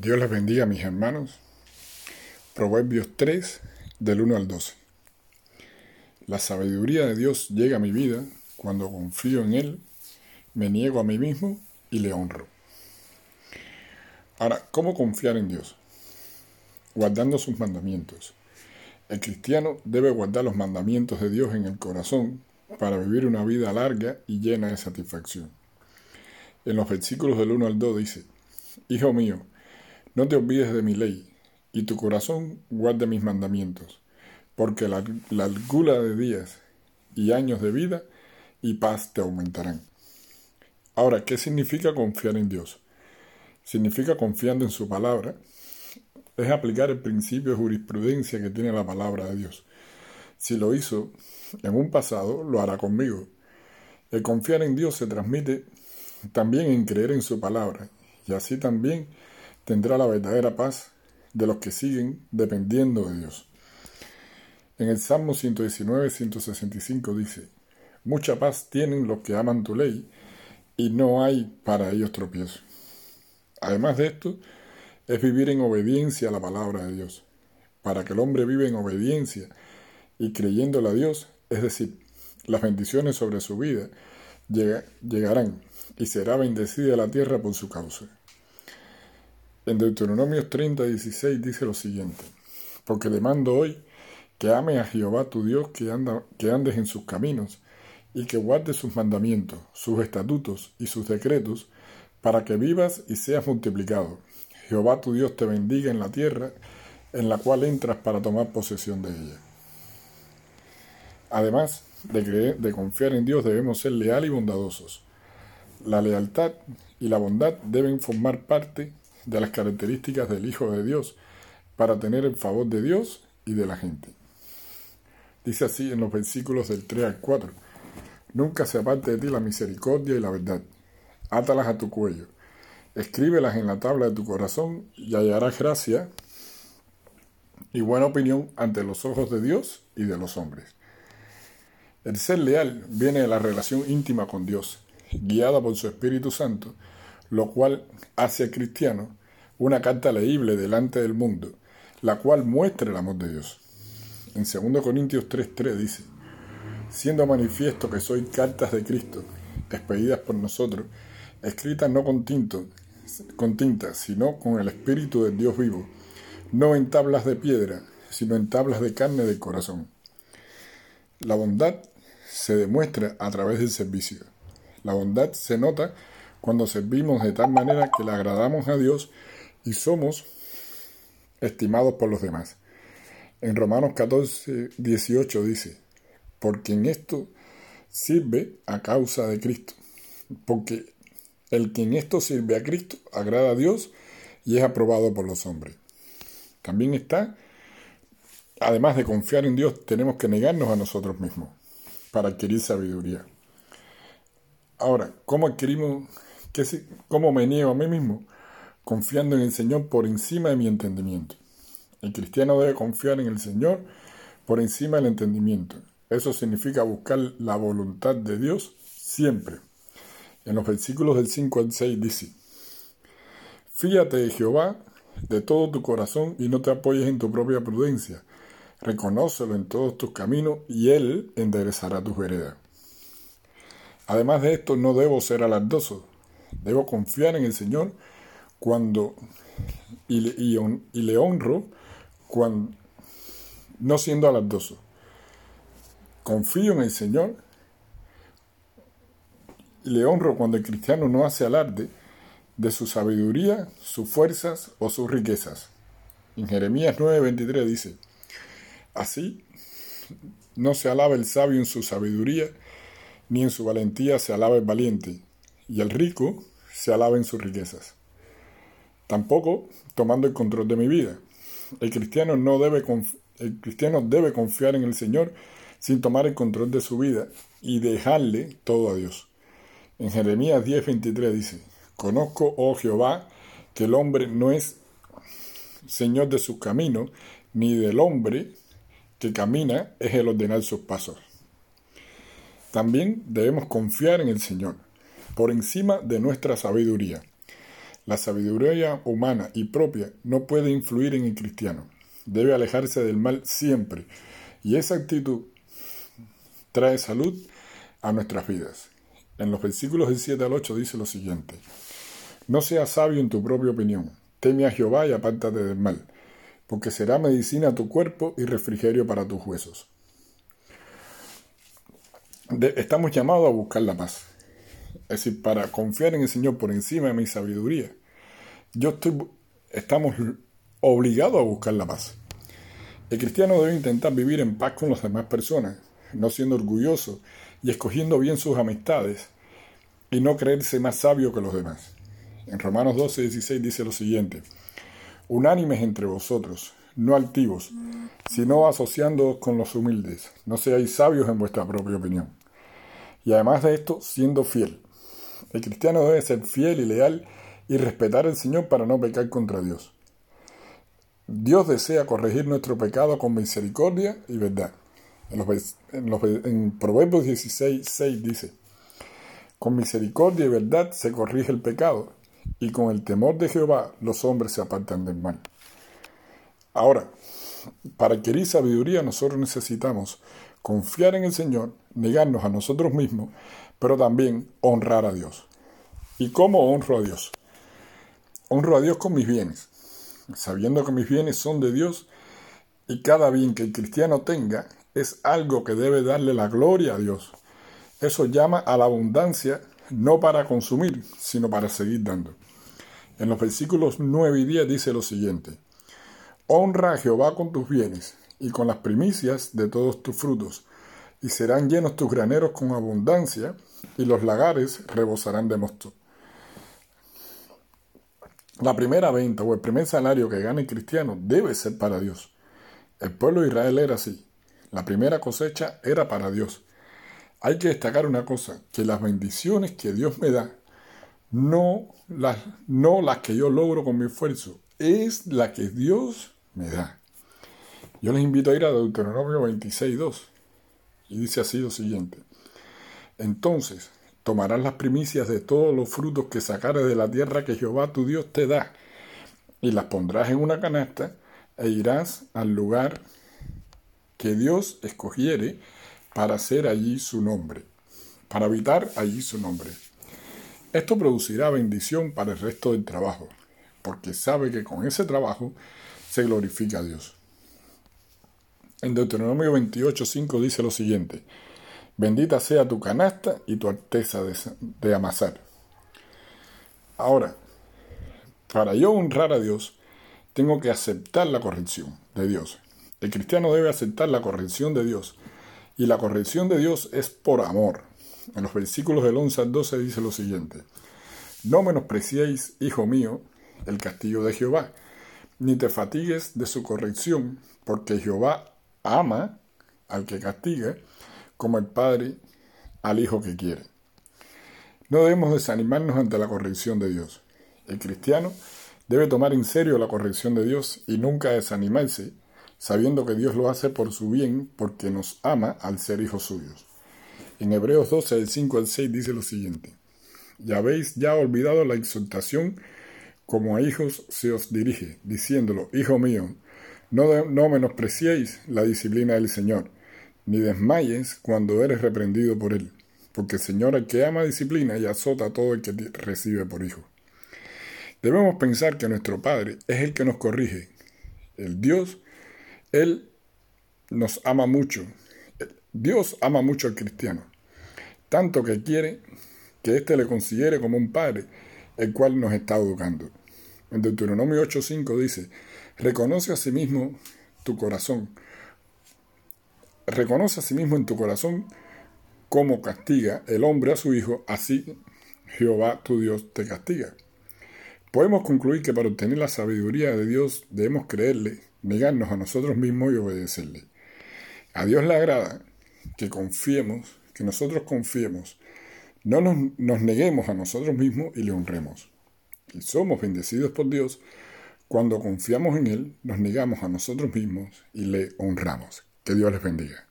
Dios les bendiga, mis hermanos. Proverbios 3, del 1 al 12. La sabiduría de Dios llega a mi vida cuando confío en Él, me niego a mí mismo y le honro. Ahora, ¿cómo confiar en Dios? Guardando sus mandamientos. El cristiano debe guardar los mandamientos de Dios en el corazón para vivir una vida larga y llena de satisfacción. En los versículos del 1 al 2 dice, Hijo mío, no te olvides de mi ley, y tu corazón guarde mis mandamientos, porque la, largura de días y años de vida y paz te aumentarán. Ahora, ¿qué significa confiar en Dios? Significa confiando en su palabra, es aplicar el principio de jurisprudencia que tiene la palabra de Dios. Si lo hizo en un pasado, lo hará conmigo. El confiar en Dios se transmite también en creer en su palabra, y así también tendrá la verdadera paz de los que siguen dependiendo de Dios. En el Salmo 119, 165 dice, Mucha paz tienen los que aman tu ley, y no hay para ellos tropiezo. Además de esto, es vivir en obediencia a la palabra de Dios. Para que el hombre viva en obediencia y creyéndole a Dios, es decir, las bendiciones sobre su vida llegarán y será bendecida la tierra por su causa. En Deuteronomio 30, 16 dice lo siguiente, porque le mando hoy que ame a Jehová tu Dios, que, anda, que andes en sus caminos, y que guardes sus mandamientos, sus estatutos y sus decretos, para que vivas y seas multiplicado. Jehová tu Dios te bendiga en la tierra en la cual entras para tomar posesión de ella. Además de, creer, de confiar en Dios, debemos ser leales y bondadosos. La lealtad y la bondad deben formar parte de las características del Hijo de Dios para tener el favor de Dios y de la gente. Dice así en los versículos del 3 al 4. Nunca se aparte de ti la misericordia y la verdad. Átalas a tu cuello. Escríbelas en la tabla de tu corazón y hallarás gracia y buena opinión ante los ojos de Dios y de los hombres. El ser leal viene de la relación íntima con Dios, guiada por su Espíritu Santo, lo cual hace al cristiano una carta leíble delante del mundo, la cual muestra el amor de Dios. En 2 Corintios 3:3 dice, siendo manifiesto que soy cartas de Cristo, expedidas por nosotros, escritas no con, con tinta, sino con el Espíritu del Dios vivo, no en tablas de piedra, sino en tablas de carne del corazón. La bondad se demuestra a través del servicio. La bondad se nota cuando servimos de tal manera que le agradamos a Dios y somos estimados por los demás. En Romanos 14, 18 dice, porque en esto sirve a causa de Cristo, porque el que en esto sirve a Cristo agrada a Dios y es aprobado por los hombres. También está, además de confiar en Dios, tenemos que negarnos a nosotros mismos para adquirir sabiduría. Ahora, ¿cómo adquirimos ¿Cómo me niego a mí mismo? Confiando en el Señor por encima de mi entendimiento. El cristiano debe confiar en el Señor por encima del entendimiento. Eso significa buscar la voluntad de Dios siempre. En los versículos del 5 al 6 dice, Fíate de Jehová de todo tu corazón y no te apoyes en tu propia prudencia. Reconócelo en todos tus caminos y Él enderezará tus veredas. Además de esto, no debo ser alardoso, Debo confiar en el Señor cuando y le, honro cuando no siendo alardoso. Confío en el Señor y le honro cuando el cristiano no hace alarde de su sabiduría, sus fuerzas o sus riquezas. En Jeremías 9:23 dice, así no se alaba el sabio en su sabiduría, ni en su valentía se alaba el valiente, y el rico se alaba en sus riquezas. Tampoco tomando el control de mi vida. El cristiano, no debe el cristiano debe confiar en el Señor sin tomar el control de su vida y dejarle todo a Dios. En Jeremías 10:23 dice, Conozco, oh Jehová, que el hombre no es Señor de sus caminos, ni del hombre que camina es el ordenar sus pasos. También debemos confiar en el Señor por encima de nuestra sabiduría. La sabiduría humana y propia no puede influir en el cristiano. Debe alejarse del mal siempre. Y esa actitud trae salud a nuestras vidas. En los versículos del 7 al 8 dice lo siguiente. No seas sabio en tu propia opinión. Teme a Jehová y apártate del mal, porque será medicina a tu cuerpo y refrigerio para tus huesos. estamos llamados a buscar la paz. Es decir, para confiar en el Señor por encima de mi sabiduría. Yo estoy, estamos obligados a buscar la paz. El cristiano debe intentar vivir en paz con las demás personas, no siendo orgulloso y escogiendo bien sus amistades y no creerse más sabio que los demás. En Romanos 12, 16 dice lo siguiente, unánimes entre vosotros, no altivos, sino asociándoos con los humildes, no seáis sabios en vuestra propia opinión. Y además de esto, siendo fiel. El cristiano debe ser fiel y leal y respetar al Señor para no pecar contra Dios. Dios desea corregir nuestro pecado con misericordia y verdad. En, Proverbios 16, 6 dice, con misericordia y verdad se corrige el pecado, y con el temor de Jehová los hombres se apartan del mal. Ahora, para adquirir sabiduría nosotros necesitamos confiar en el Señor, negarnos a nosotros mismos, pero también honrar a Dios. ¿Y cómo honro a Dios? Honro a Dios con mis bienes, sabiendo que mis bienes son de Dios y cada bien que el cristiano tenga es algo que debe darle la gloria a Dios. Eso llama a la abundancia no para consumir, sino para seguir dando. En los versículos 9 y 10 dice lo siguiente, Honra a Jehová con tus bienes y con las primicias de todos tus frutos, y serán llenos tus graneros con abundancia, y los lagares rebosarán de mosto. La primera venta o el primer salario que gane el cristiano debe ser para Dios. El pueblo de Israel era así. La primera cosecha era para Dios. Hay que destacar una cosa, que las bendiciones que Dios me da, no las, no las que yo logro con mi esfuerzo, es la que Dios me da. Yo les invito a ir a Deuteronomio 26.2 y dice así lo siguiente. Entonces tomarás las primicias de todos los frutos que sacares de la tierra que Jehová tu Dios te da y las pondrás en una canasta e irás al lugar que Dios escogiere para hacer allí su nombre, para habitar allí su nombre. Esto producirá bendición para el resto del trabajo, porque sabe que con ese trabajo se glorifica a Dios. En Deuteronomio 28.5 dice lo siguiente, bendita sea tu canasta y tu arteza de, amasar. Ahora, para yo honrar a Dios, tengo que aceptar la corrección de Dios. El cristiano debe aceptar la corrección de Dios. Y la corrección de Dios es por amor. En los versículos del 11 al 12 dice lo siguiente. No menospreciéis, hijo mío, el castigo de Jehová, ni te fatigues de su corrección, porque Jehová ama al que castiga, como el Padre al Hijo que quiere. No debemos desanimarnos ante la corrección de Dios. El cristiano debe tomar en serio la corrección de Dios y nunca desanimarse sabiendo que Dios lo hace por su bien, porque nos ama al ser hijos suyos. En Hebreos 12, del 5 al 6 dice lo siguiente, Ya habéis ya olvidado la exhortación como a hijos se os dirige, diciéndolo, Hijo mío, no, no menospreciéis la disciplina del Señor, ni desmayes cuando eres reprendido por Él, porque el Señor el que ama disciplina y azota a todo el que recibe por hijo. Debemos pensar que nuestro Padre es el que nos corrige, el Dios él nos ama mucho. Dios ama mucho al cristiano, tanto que quiere que éste le considere como un padre, el cual nos está educando. En Deuteronomio 8:5 dice, reconoce a sí mismo tu corazón, reconoce a sí mismo en tu corazón cómo castiga el hombre a su hijo, así Jehová tu Dios te castiga. Podemos concluir que para obtener la sabiduría de Dios debemos creerle negarnos a nosotros mismos y obedecerle. A Dios le agrada que confiemos, que nosotros confiemos, no nos, nos neguemos a nosotros mismos y le honremos. Y somos bendecidos por Dios cuando confiamos en Él, nos negamos a nosotros mismos y le honramos. Que Dios les bendiga.